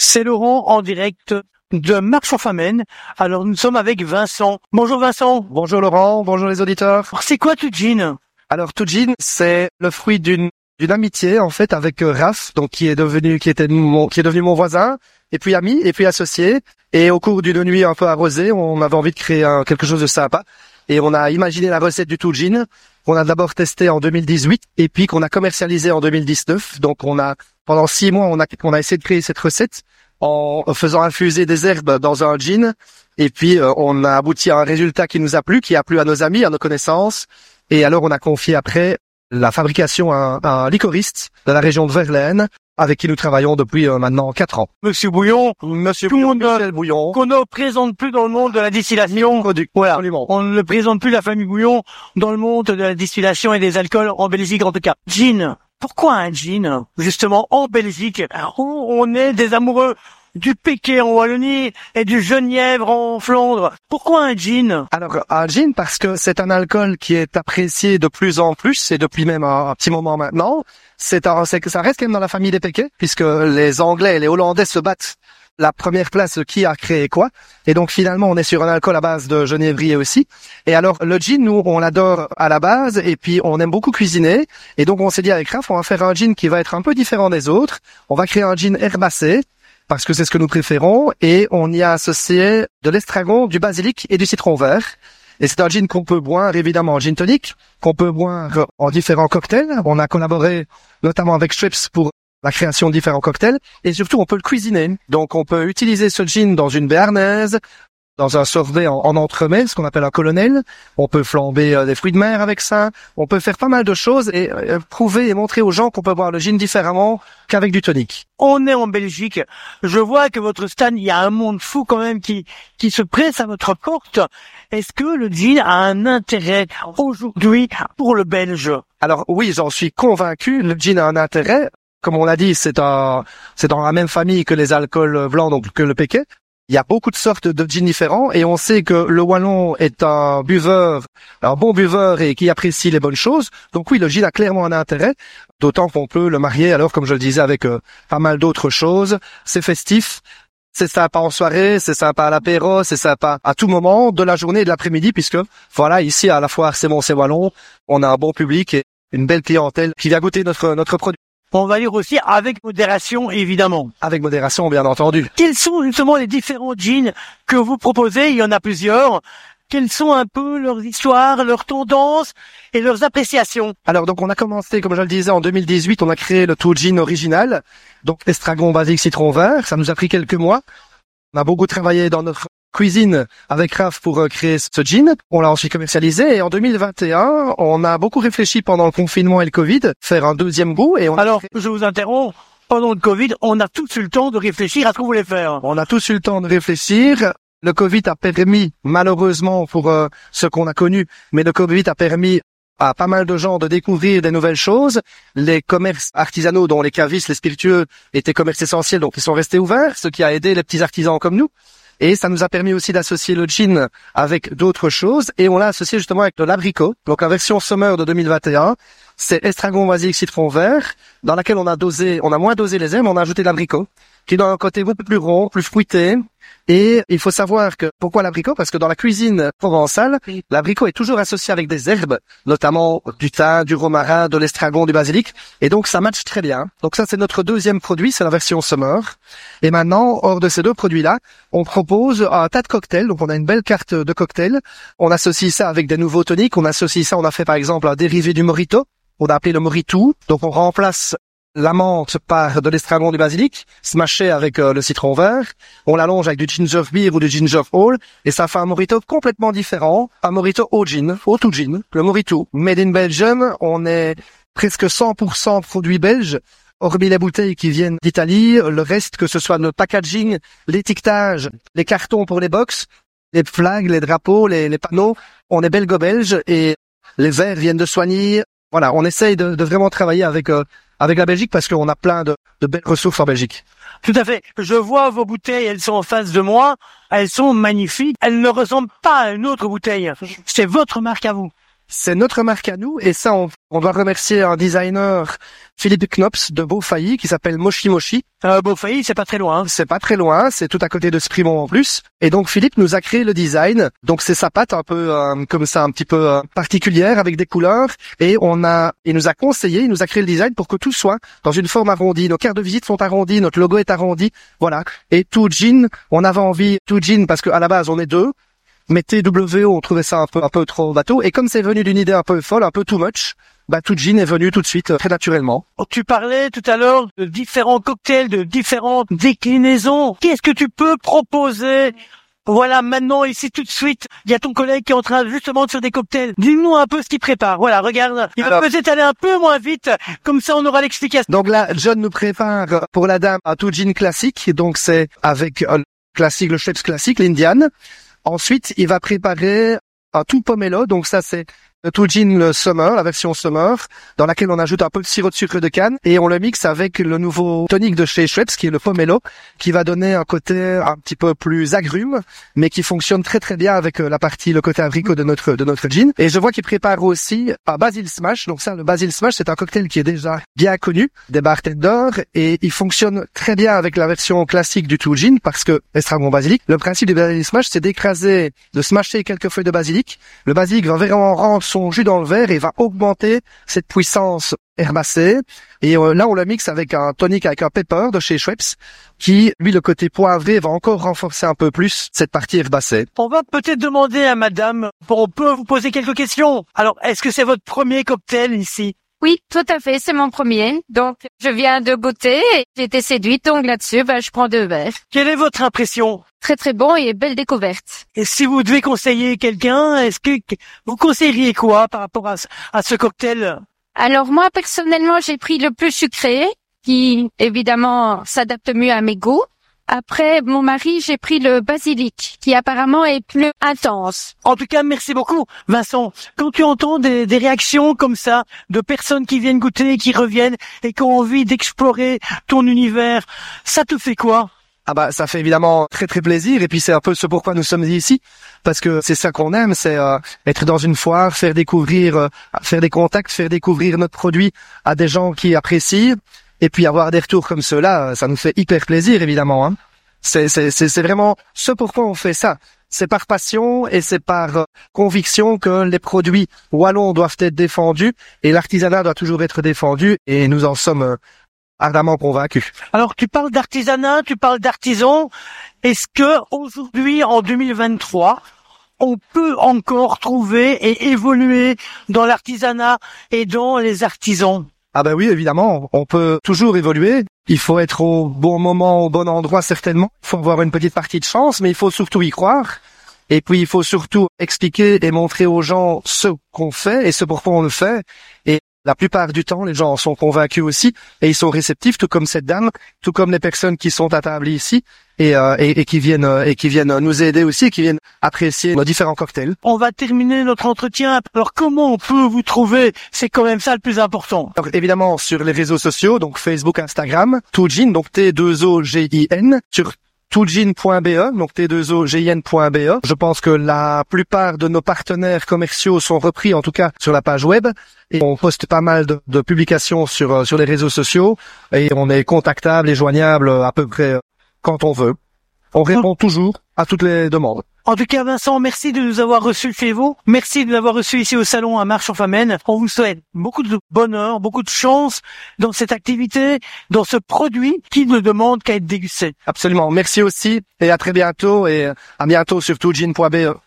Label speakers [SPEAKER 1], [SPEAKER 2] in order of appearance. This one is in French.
[SPEAKER 1] C'est Laurent en direct de Marche en Famenne. Alors nous sommes avec Vincent. Bonjour Vincent.
[SPEAKER 2] Bonjour Laurent, bonjour les auditeurs.
[SPEAKER 1] Alors, C'est quoi tout jean
[SPEAKER 2] Alors Toujin, c'est le fruit d'une d'une amitié en fait avec euh, Raph, donc qui est devenu qui était mon qui est devenu mon voisin et puis ami et puis associé. Et au cours d'une nuit un peu arrosée, on avait envie de créer un- quelque chose de sympa et on a imaginé la recette du Toujin qu'on a d'abord testé en 2018 et puis qu'on a commercialisé en 2019. Donc on a pendant six mois on a on a essayé de créer cette recette en faisant infuser des herbes dans un gin et puis euh, on a abouti à un résultat qui nous a plu, qui a plu à nos amis, à nos connaissances. Et alors on a confié après la fabrication à un, licoriste de la région de Verlaine, avec qui nous travaillons depuis euh, maintenant quatre ans.
[SPEAKER 1] Monsieur Bouillon,
[SPEAKER 2] Monsieur
[SPEAKER 1] monde
[SPEAKER 2] Michel Bouillon,
[SPEAKER 1] qu'on ne présente plus dans le monde de la distillation.
[SPEAKER 2] produit.
[SPEAKER 1] Voilà.
[SPEAKER 2] Absolument.
[SPEAKER 1] On ne présente plus la famille Bouillon dans le monde de la distillation et des alcools en Belgique en tout cas. Gin. Pourquoi un gin Justement en Belgique, où on est des amoureux? Du Péquet en Wallonie et du Genièvre en Flandre. Pourquoi un gin?
[SPEAKER 2] Alors un gin parce que c'est un alcool qui est apprécié de plus en plus et depuis même un, petit moment maintenant. C'est un, ça reste quand même dans la famille des Péquets puisque les Anglais et les Hollandais se battent la première place qui a créé quoi. Et donc finalement on est sur un alcool à base de genévrier aussi. Et alors le gin nous on l'adore à la base et puis on aime beaucoup cuisiner. Et donc on s'est dit avec Raph on va faire un gin qui va être un peu différent des autres. On va créer un gin herbacé parce que c'est ce que nous préférons, et on y a associé de l'estragon, du basilic et du citron vert. Et c'est un gin qu'on peut boire évidemment en gin tonic, qu'on peut boire en différents cocktails. On a collaboré notamment avec Strips pour la création de différents cocktails, et surtout on peut le cuisiner. Donc on peut utiliser ce gin dans une béarnaise, dans un sorbet en, en entremets, ce qu'on appelle un colonel. On peut flamber euh, des fruits de mer avec ça. On peut faire pas mal de choses et euh, prouver et montrer aux gens qu'on peut boire le gin différemment qu'avec du tonic.
[SPEAKER 1] On est en Belgique. Je vois que votre stand, il y a un monde fou quand même qui, qui se presse à votre porte. Est-ce que le gin a un intérêt aujourd'hui pour le Belge?
[SPEAKER 2] Alors oui, j'en suis convaincu. Le gin a un intérêt. Comme on l'a dit, c'est un, c'est dans la même famille que les alcools blancs, donc que le péquet. Il y a beaucoup de sortes de gins différents et on sait que le wallon est un buveur, un bon buveur et qui apprécie les bonnes choses. Donc oui, le gin a clairement un intérêt, d'autant qu'on peut le marier alors, comme je le disais, avec euh, pas mal d'autres choses. C'est festif. C'est sympa en soirée, c'est sympa à l'apéro, c'est sympa à tout moment de la journée et de l'après-midi puisque voilà, ici à la foire C'est bon, c'est wallon, on a un bon public et une belle clientèle qui vient goûter notre, notre produit.
[SPEAKER 1] On va dire aussi avec modération, évidemment.
[SPEAKER 2] Avec modération, bien entendu.
[SPEAKER 1] Quels sont justement les différents jeans que vous proposez? Il y en a plusieurs. Quelles sont un peu leurs histoires, leurs tendances et leurs appréciations?
[SPEAKER 2] Alors donc on a commencé, comme je le disais, en 2018, on a créé le Too Gin original, donc estragon, basique, citron vert. Ça nous a pris quelques mois. On a beaucoup travaillé dans notre cuisine avec Raph pour euh, créer ce gin. On l'a ensuite commercialisé et en 2021, on a beaucoup réfléchi pendant le confinement et le Covid, faire un deuxième goût et on a
[SPEAKER 1] Alors, je vous interromps. Pendant le Covid, on a tous eu le temps de réfléchir à ce qu'on voulait faire.
[SPEAKER 2] On a tous eu le temps de réfléchir. Le Covid a permis, malheureusement pour euh, ce qu'on a connu, mais le Covid a permis à pas mal de gens de découvrir des nouvelles choses. Les commerces artisanaux, dont les cavistes, les spiritueux, étaient commerces essentiels, donc ils sont restés ouverts, ce qui a aidé les petits artisans comme nous. Et ça nous a permis aussi d'associer le gin avec d'autres choses. Et on l'a associé justement avec de l'abricot. Donc la version summer de 2021, c'est estragon basique citron vert, dans laquelle on a dosé, on a moins dosé les herbes, on a ajouté de l'abricot, qui donne un côté beaucoup plus rond, plus fruité. Et il faut savoir que pourquoi l'abricot? Parce que dans la cuisine provençale, l'abricot est toujours associé avec des herbes, notamment du thym, du romarin, de l'estragon, du basilic, et donc ça matche très bien. Donc ça c'est notre deuxième produit, c'est la version summer. Et maintenant, hors de ces deux produits-là, on propose un tas de cocktails. Donc on a une belle carte de cocktails. On associe ça avec des nouveaux toniques. On associe ça, on a fait par exemple un dérivé du morito. On a appelé le moritou. Donc on remplace la menthe par de l'estragon du basilic, smashé avec euh, le citron vert. On l'allonge avec du ginger beer ou du ginger ale et ça fait un morito complètement différent. Un morito au gin, au tout gin, le morito. Made in Belgium, on est presque 100% produits belges. Hormis les bouteilles qui viennent d'Italie, le reste, que ce soit le packaging, l'étiquetage, les cartons pour les box, les flags, les drapeaux, les, panneaux, on est belgo-belge et les verres viennent de Soigny. Voilà, on essaye de, de vraiment travailler avec euh, avec la Belgique parce qu'on a plein de, de belles ressources en Belgique.
[SPEAKER 1] Tout à fait. Je vois vos bouteilles, elles sont en face de moi. Elles sont magnifiques. Elles ne ressemblent pas à une autre bouteille. C'est votre marque à vous.
[SPEAKER 2] C'est notre marque à nous et ça on, on doit remercier un designer Philippe Knops de Beaufailly qui s'appelle Moshi Moshi.
[SPEAKER 1] Euh, Beaufailly, c'est pas très loin.
[SPEAKER 2] C'est pas très loin, c'est tout à côté de Sprimont en plus. Et donc Philippe nous a créé le design. Donc c'est sa patte un peu euh, comme ça, un petit peu euh, particulière avec des couleurs. Et on a, il nous a conseillé, il nous a créé le design pour que tout soit dans une forme arrondie. Nos cartes de visite sont arrondies, notre logo est arrondi, voilà. Et tout jean, on avait envie tout jean parce qu'à la base on est deux mais TWO, on trouvait ça un peu, un peu trop bateau. Et comme c'est venu d'une idée un peu folle, un peu too much, bah, tout jean est venu tout de suite, euh, très naturellement.
[SPEAKER 1] Oh, tu parlais tout à l'heure de différents cocktails, de différentes déclinaisons. Qu'est-ce que tu peux proposer? Voilà, maintenant, ici, tout de suite, il y a ton collègue qui est en train justement de faire des cocktails. Dis-nous un peu ce qu'il prépare. Voilà, regarde. Il va peut-être aller un peu moins vite. Comme ça, on aura l'explication.
[SPEAKER 2] Donc là, John nous prépare pour la dame un tout jean classique. Donc c'est avec un classique, le Schweppes classique, l'Indian. Ensuite, il va préparer un tout pomelo. Donc ça, c'est tout gin le summer, la version summer, dans laquelle on ajoute un peu de sirop de sucre de canne et on le mixe avec le nouveau tonique de chez Schweppes, qui est le pomelo, qui va donner un côté un petit peu plus agrume, mais qui fonctionne très très bien avec euh, la partie, le côté abricot de notre de notre gin. Et je vois qu'il prépare aussi un basil smash. Donc ça, le basil smash, c'est un cocktail qui est déjà bien connu des bartenders et il fonctionne très bien avec la version classique du tout gin parce que estragon basilic. Le principe du basil smash, c'est d'écraser, de smasher quelques feuilles de basilic. Le basilic va vraiment rendre son jus dans le verre et va augmenter cette puissance herbacée. Et euh, là, on le mixe avec un tonic avec un pepper de chez Schweppes, qui, lui, le côté poivré, va encore renforcer un peu plus cette partie herbacée.
[SPEAKER 1] On va peut-être demander à madame, on peut vous poser quelques questions. Alors, est-ce que c'est votre premier cocktail ici?
[SPEAKER 3] Oui, tout à fait, c'est mon premier. Donc, je viens de goûter et j'ai été séduite, donc là-dessus, ben, je prends deux verres.
[SPEAKER 1] Quelle est votre impression?
[SPEAKER 3] Très très bon et belle découverte.
[SPEAKER 1] Et si vous devez conseiller quelqu'un, est-ce que vous conseilleriez quoi par rapport à, à ce cocktail?
[SPEAKER 3] Alors moi, personnellement, j'ai pris le plus sucré, qui évidemment s'adapte mieux à mes goûts. Après, mon mari, j'ai pris le basilic, qui apparemment est plus intense.
[SPEAKER 1] En tout cas, merci beaucoup, Vincent. Quand tu entends des, des réactions comme ça, de personnes qui viennent goûter, qui reviennent et qui ont envie d'explorer ton univers, ça te fait quoi?
[SPEAKER 2] Ah bah ça fait évidemment très très plaisir et puis c'est un peu ce pourquoi nous sommes ici parce que c'est ça qu'on aime c'est euh, être dans une foire faire découvrir euh, faire des contacts faire découvrir notre produit à des gens qui apprécient et puis avoir des retours comme ceux-là ça nous fait hyper plaisir évidemment hein. c'est vraiment ce pourquoi on fait ça c'est par passion et c'est par euh, conviction que les produits wallons doivent être défendus et l'artisanat doit toujours être défendu et nous en sommes ardemment convaincu.
[SPEAKER 1] Alors tu parles d'artisanat, tu parles d'artisans. Est-ce que aujourd'hui, en 2023, on peut encore trouver et évoluer dans l'artisanat et dans les artisans?
[SPEAKER 2] Ah ben oui, évidemment, on peut toujours évoluer. Il faut être au bon moment, au bon endroit certainement. Il faut avoir une petite partie de chance, mais il faut surtout y croire. Et puis il faut surtout expliquer et montrer aux gens ce qu'on fait et ce pourquoi on le fait. Et la plupart du temps, les gens en sont convaincus aussi et ils sont réceptifs, tout comme cette dame, tout comme les personnes qui sont à table ici et, euh, et, qui viennent euh, et qui viennent nous aider aussi, et qui viennent apprécier nos différents cocktails.
[SPEAKER 1] On va terminer notre entretien. Alors comment on peut vous trouver? C'est quand même ça le plus important.
[SPEAKER 2] Alors, évidemment sur les réseaux sociaux, donc Facebook, Instagram, Toujin, donc T2O-G-I-N, sur toujin.be, donc t2ogin.be. Je pense que la plupart de nos partenaires commerciaux sont repris, en tout cas sur la page web, et on poste pas mal de, publications sur euh, sur les réseaux sociaux, et on est contactable et joignable à peu près quand on veut. On répond toujours à toutes les demandes.
[SPEAKER 1] En tout cas, Vincent, merci de nous avoir reçus chez vous. Merci de nous avoir reçus ici au salon à Marche en Famenne. On vous souhaite beaucoup de bonheur, beaucoup de chance dans cette activité, dans ce produit qui ne demande qu'à être dégusté.
[SPEAKER 2] Absolument. Merci aussi et à très bientôt et à bientôt sur toujin.be.